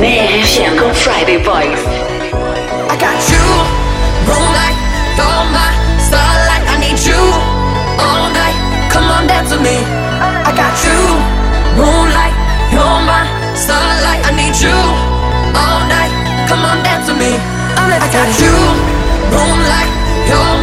Nehru Shankar Friday Boys. I got you, room light, all my starlight. I need you all night. Come on down to me. I got you, moonlight, you're my starlight. I need you all night. Come on down to me. I got you, moonlight, you're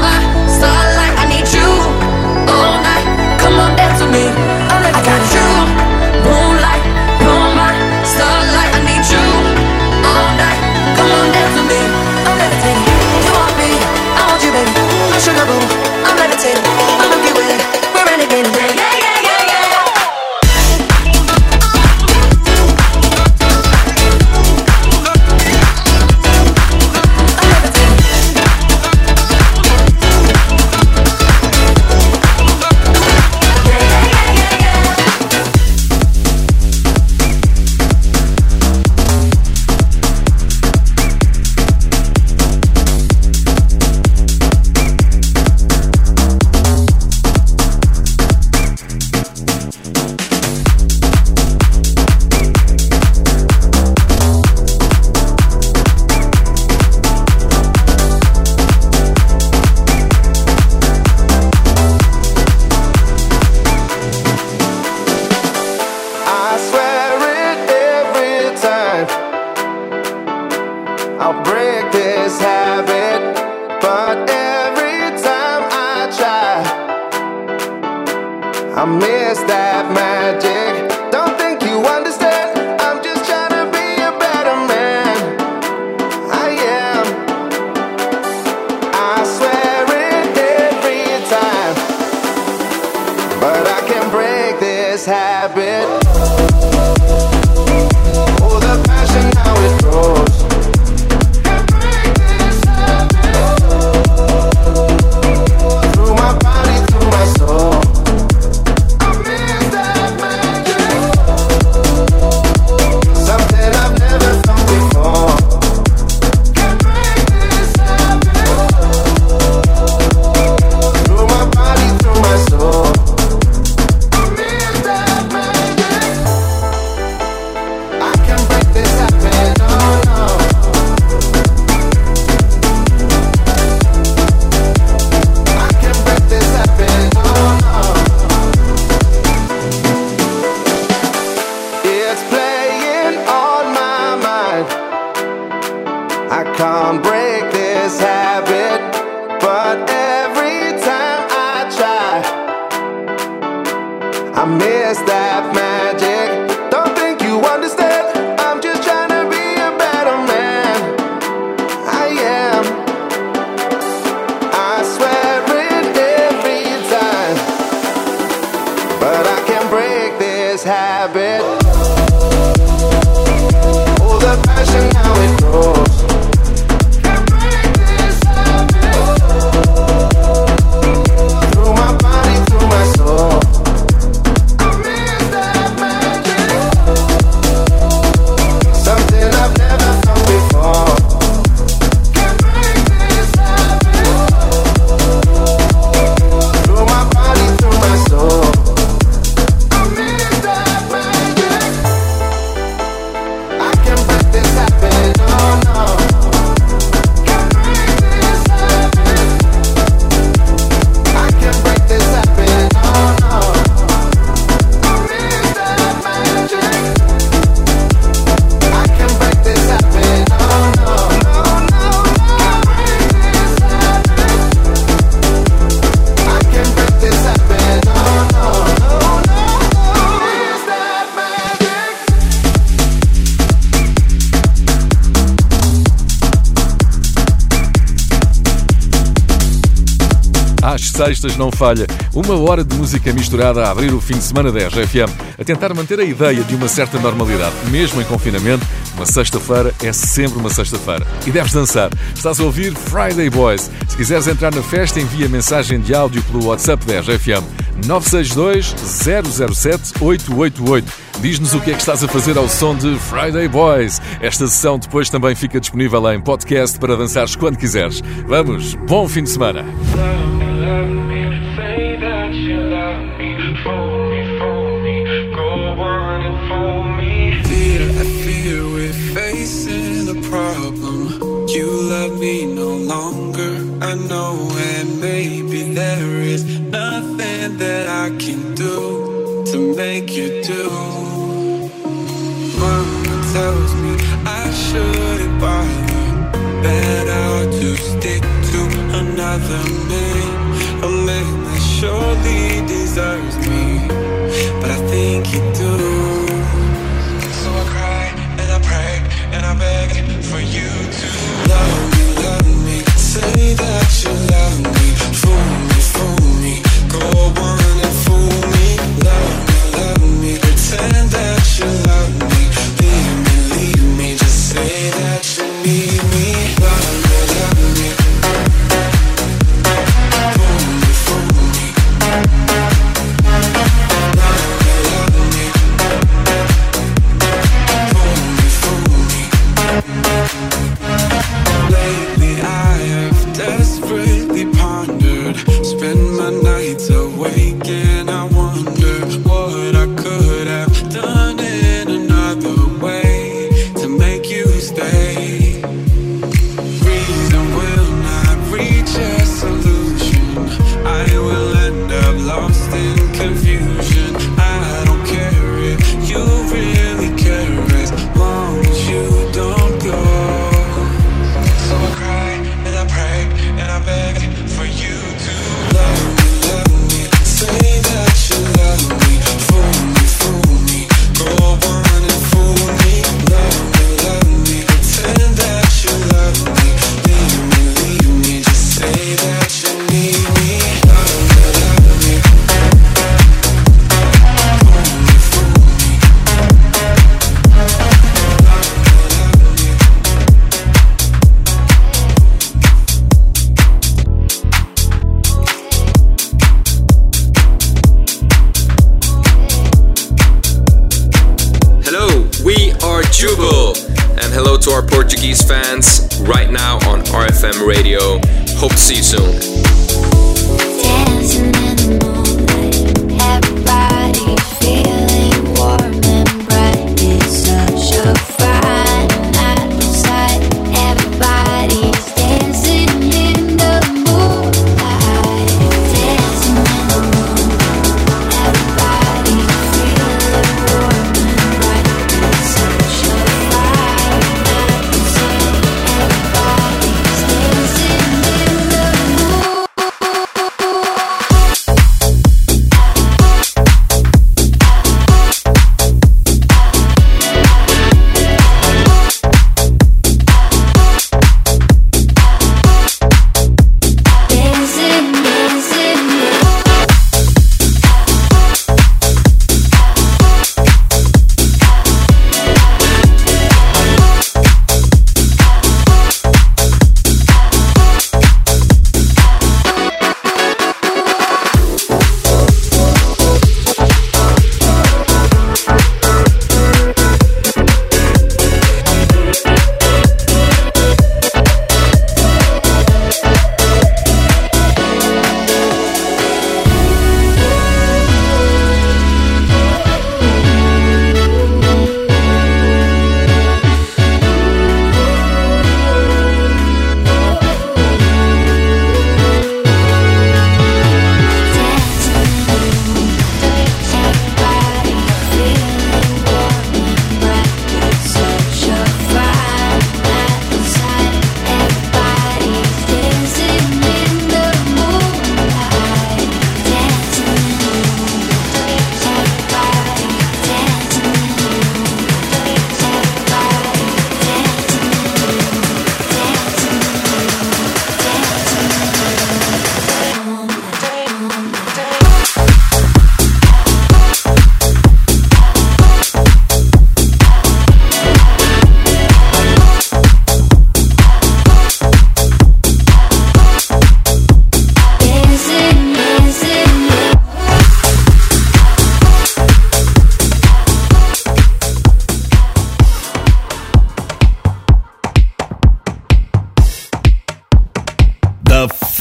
sextas não falha. Uma hora de música misturada a abrir o fim de semana da RGFM. a tentar manter a ideia de uma certa normalidade. Mesmo em confinamento, uma sexta-feira é sempre uma sexta-feira. E deves dançar. Estás a ouvir Friday Boys. Se quiseres entrar na festa, envia mensagem de áudio pelo WhatsApp da RGFM. 962 007 888. Diz-nos o que é que estás a fazer ao som de Friday Boys. Esta sessão depois também fica disponível em podcast para dançares quando quiseres. Vamos, bom fim de semana! faces.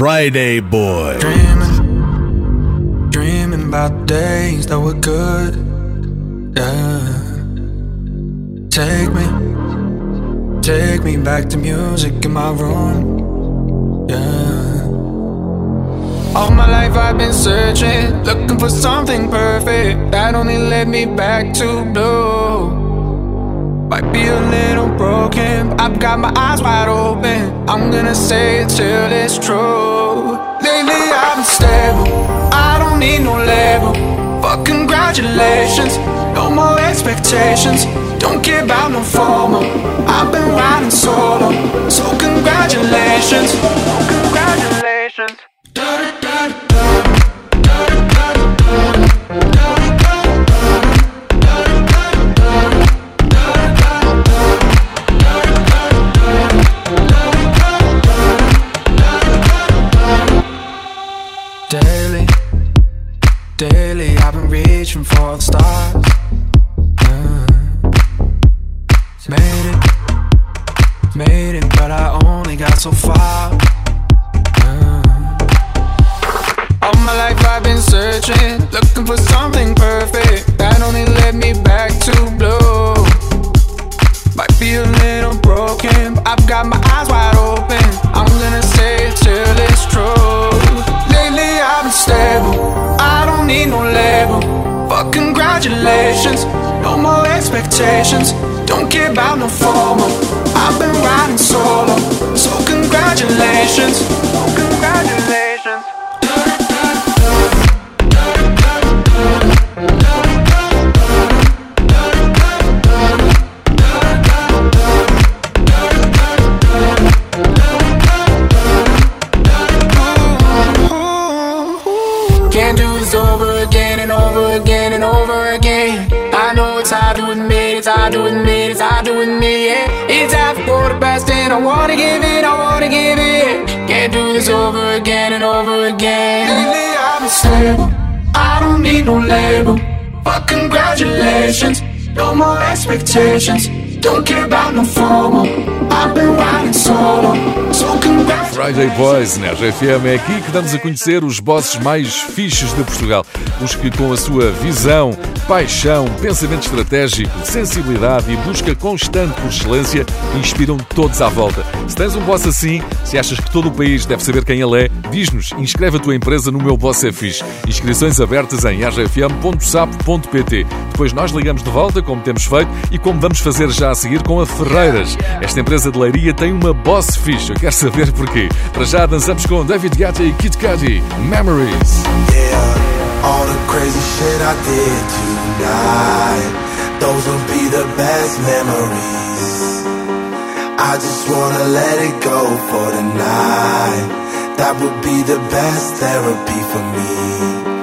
Friday Boy. Dreaming, dreaming about days that were good. Yeah. Take me, take me back to music in my room. Yeah. All my life I've been searching, looking for something perfect that only led me back to blue. Might be a little broken, but I've got my eyes wide open. I'm gonna say it till it's true. Lately I've been stable, I don't need no label. Fuck congratulations, no more expectations. Don't care about no formal. I've been riding solo, so congratulations, congratulations. I it's hard to admit, it's hard to admit, it's hard to admit, yeah. It's half a quarter past ten, I wanna give it, I wanna give it. Can't do this over again and over again. Lately I've been stable, I don't need no label. But congratulations, no more expectations. Friday Boys na RFM é aqui que damos a conhecer os bosses mais fixes de Portugal. Os que, com a sua visão, paixão, pensamento estratégico, sensibilidade e busca constante por excelência, inspiram todos à volta. Se tens um boss assim, se achas que todo o país deve saber quem ele é, diz-nos, inscreve a tua empresa no meu Boss é Fixe. Inscrições abertas em rfm.sapo.pt. Depois nós ligamos de volta, como temos feito, e como vamos fazer já seguir com a Ferreiras. Esta empresa de leiria tem uma boss fixe, eu quero saber porquê. Para já dançamos com David Guetta e Kid Cudi, Memories. Yeah, all the crazy shit I did tonight. Those will be the best memories. I just wanna let it go for the night. That would be the best therapy for me.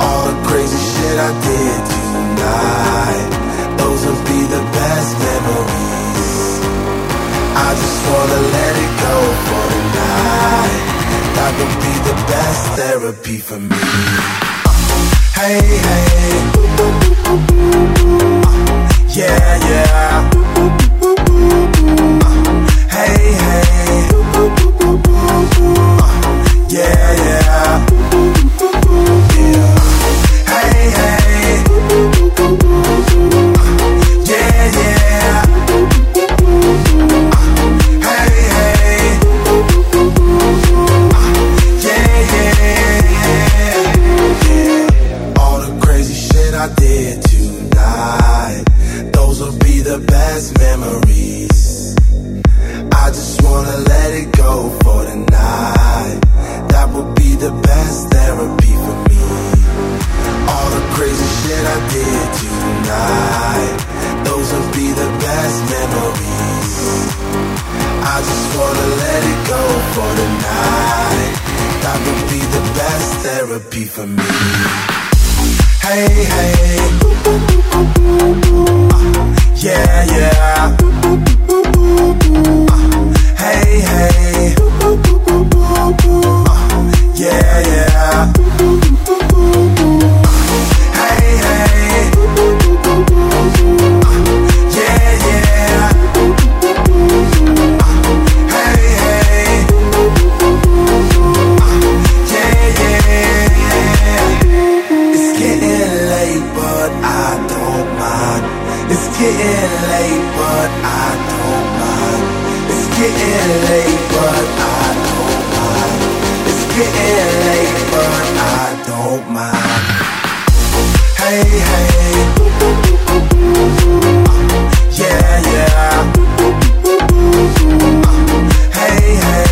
All the crazy shit I did tonight. Those will be the. I just wanna let it go for the night. That would be the best therapy for me. Hey, hey. Getting I don't mind. Hey, hey. Yeah, yeah. Hey, hey.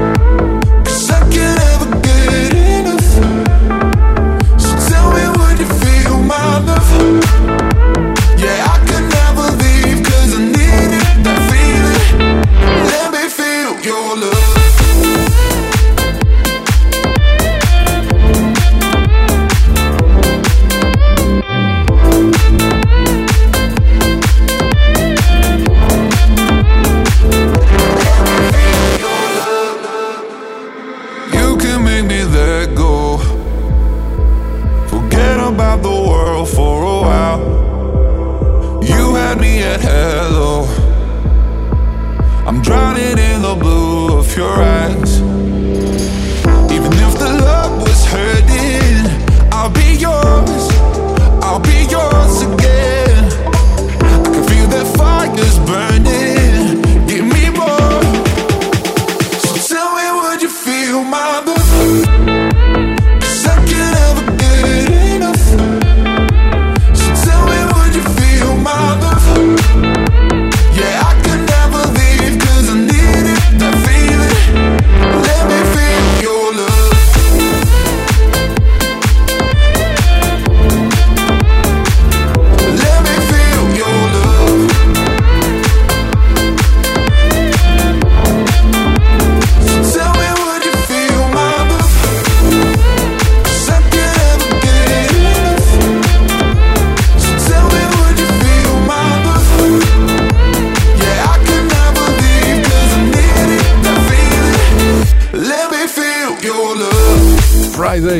Your.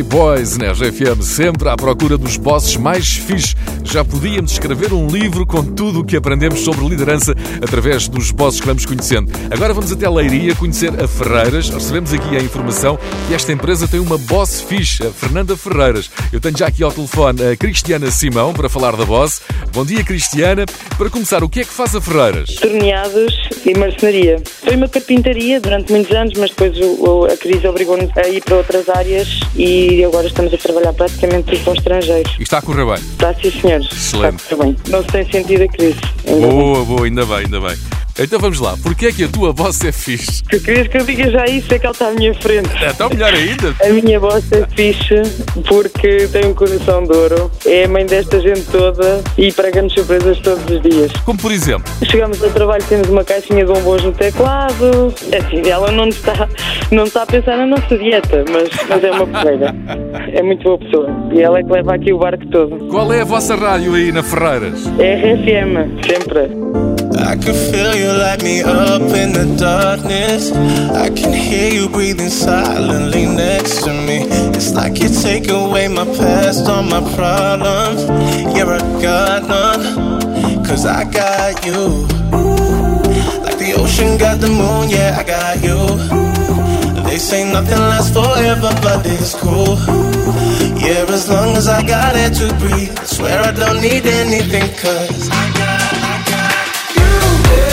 boys na né? GFM, sempre à procura dos bosses mais fixes já podíamos escrever um livro com tudo o que aprendemos sobre liderança através dos bosses que vamos conhecendo. Agora vamos até a Leiria conhecer a Ferreiras. Recebemos aqui a informação que esta empresa tem uma boss fixe, a Fernanda Ferreiras. Eu tenho já aqui ao telefone a Cristiana Simão para falar da boss. Bom dia, Cristiana. Para começar, o que é que faz a Ferreiras? torneados e marcenaria. Foi uma carpintaria durante muitos anos, mas depois a crise obrigou-nos a ir para outras áreas e agora estamos a trabalhar praticamente tudo para o estrangeiro. E está a correr bem. Está sim, senhores. Excelente. Está bem. Não se tem sentido a crise. Ainda bem. Boa, boa, ainda bem, ainda bem. Então vamos lá, porquê é que a tua boss é fixe? Se querias que eu diga já isso, é que ela está à minha frente. Então melhor ainda. A minha boss é fixe porque tem um coração de ouro, é a mãe desta gente toda e prega-nos surpresas todos os dias. Como por exemplo? Chegamos ao trabalho, temos uma caixinha de bombons no teclado. É Assim, ela não está, não está a pensar na nossa dieta, mas, mas é uma colega. É muito boa pessoa. E ela é que leva aqui o barco todo. Qual é a vossa rádio aí na Ferreiras? É RFM, sempre. I can feel you light me up in the darkness. I can hear you breathing silently next to me. It's like you take away my past, all my problems. You're a god none, cause I got you. Like the ocean got the moon, yeah, I got you. They say nothing lasts forever, but it's cool. Yeah, as long as I got it to breathe, I swear I don't need anything, cause I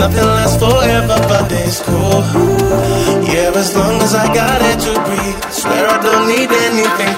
nothing lasts forever, but it's cool. Yeah, as long as I got it to breathe, swear I don't need anything,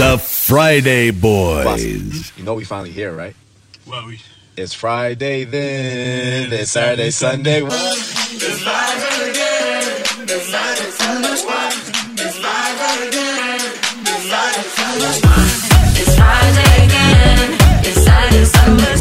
The Friday Boys. You know we finally here, right? Well, we. It's Friday then. It's Saturday, Sunday. It's Friday again. It's live Sunday. It's live again. It's Sunday. It's Friday again. It's Saturday, Sunday.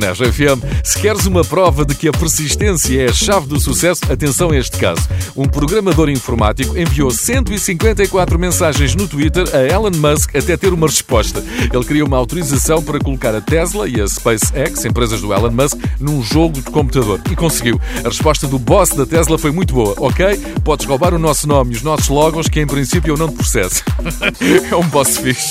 FM. Se queres uma prova de que a persistência é a chave do sucesso, atenção a este caso. Um programador informático enviou 154 mensagens no Twitter a Elon Musk até ter uma resposta. Ele criou uma autorização para colocar a Tesla e a SpaceX, empresas do Elon Musk, num jogo de computador. E conseguiu. A resposta do boss da Tesla foi muito boa. Ok, podes roubar o nosso nome e os nossos logos, que em princípio eu não te processo. é um boss fixe.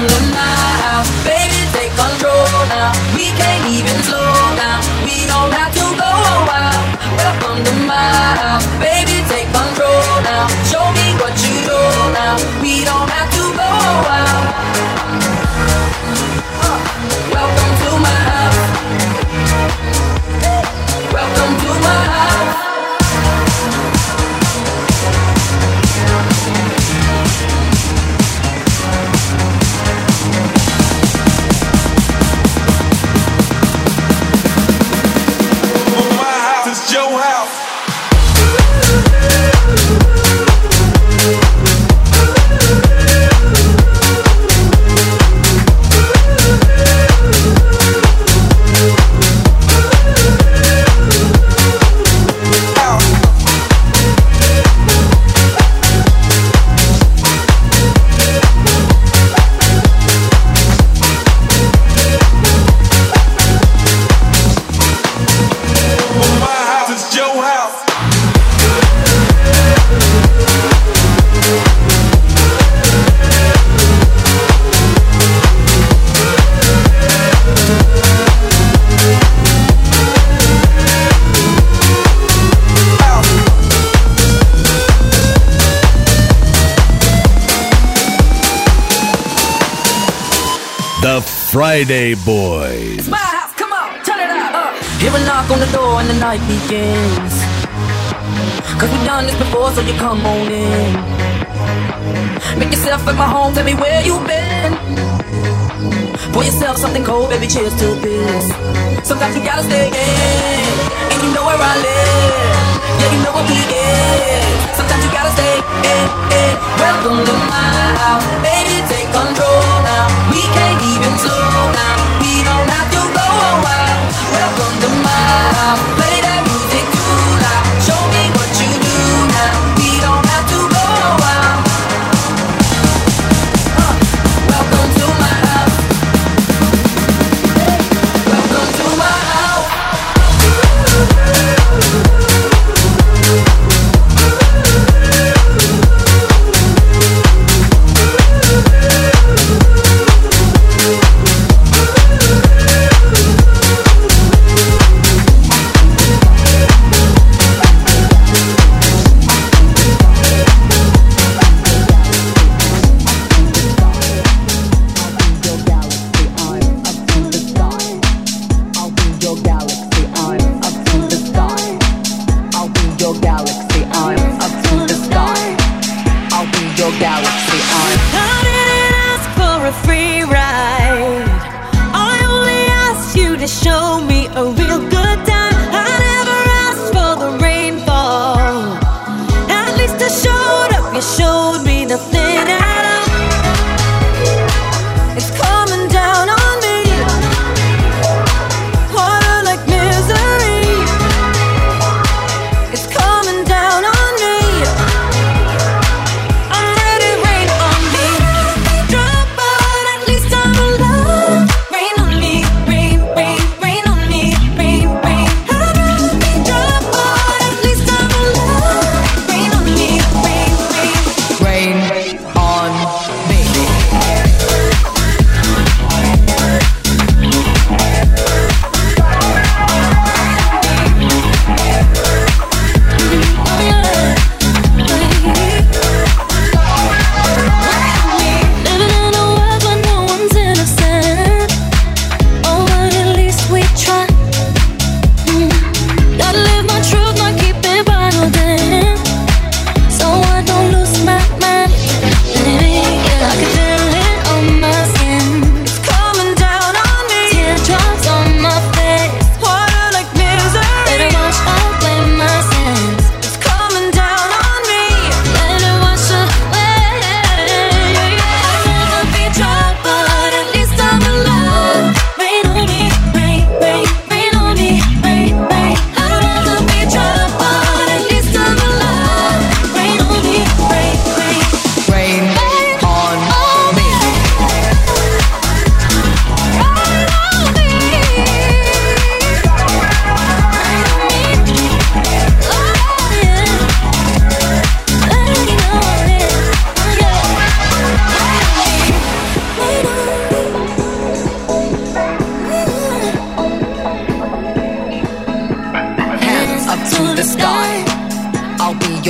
To my house, baby, take control now. We can't even slow down. We don't have to go out. Welcome to my house, Friday Boys. It's my house, come on, turn it up. Uh. Hear a knock on the door and the night begins. Cause we've done this before, so you come on in. Make yourself at my home, tell me where you've been. Pour yourself something cold, baby, cheers to this. Sometimes you gotta stay in, and you know where I live. Yeah, you know what we is. Sometimes you gotta stay in, in. Welcome to my house, baby, take control now. We can't down. We don't have to go out. Welcome to my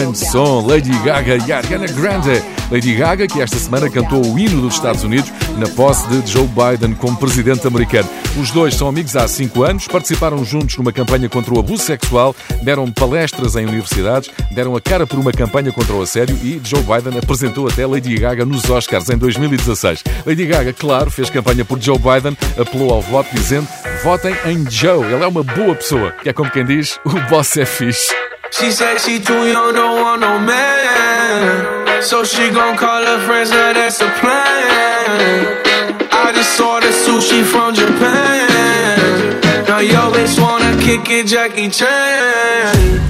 Grande som, Lady Gaga e Ariana Grande. Lady Gaga, que esta semana cantou o hino dos Estados Unidos na posse de Joe Biden como presidente americano. Os dois são amigos há cinco anos, participaram juntos numa campanha contra o abuso sexual, deram palestras em universidades, deram a cara por uma campanha contra o assédio e Joe Biden apresentou até Lady Gaga nos Oscars em 2016. Lady Gaga, claro, fez campanha por Joe Biden, apelou ao voto dizendo votem em Joe, ele é uma boa pessoa, que é como quem diz, o boss é fixe. She said she too young, don't want no man. So she gon' call her friends, now that's a plan. I just saw the sushi from Japan. Now yo bitch wanna kick it, Jackie Chan.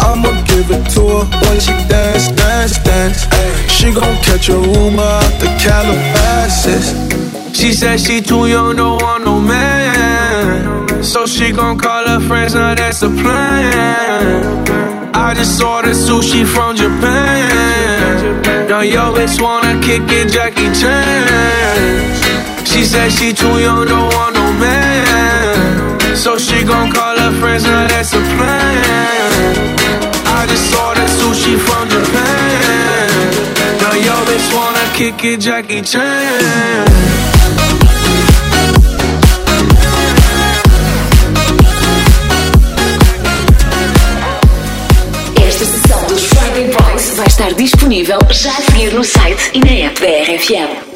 I'ma give it to her when she dance, dance, dance. She gon' catch a Uber out the Calabasas. She said she too young, don't want no man. So she gon' call her friends, now that's a plan. I just saw the sushi from Japan. Now yo bitch wanna kick it, Jackie Chan. She said she too young, don't want no man. So she gon' call her friends, now that's a plan. Sushi from Japan. Now yo bitch wanna kick it, Jackie Chan. Vai estar disponível já a seguir no site e na app da RFM.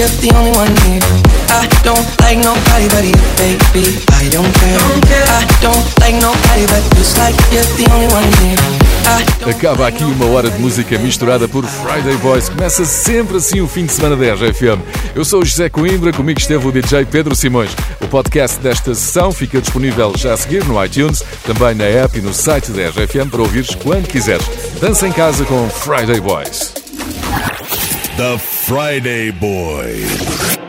You're the only one here I don't like nobody but you, baby I don't care I don't like nobody but it's like you're the only one here Acaba aqui uma hora de música misturada por Friday Boys. Começa sempre assim o fim de semana da RFM. Eu sou o José Coimbra, comigo esteve o DJ Pedro Simões. O podcast desta sessão fica disponível já a seguir no iTunes, também na app e no site da RFM para ouvires quando quiseres. Dança em casa com Friday Boys. The Friday Boys.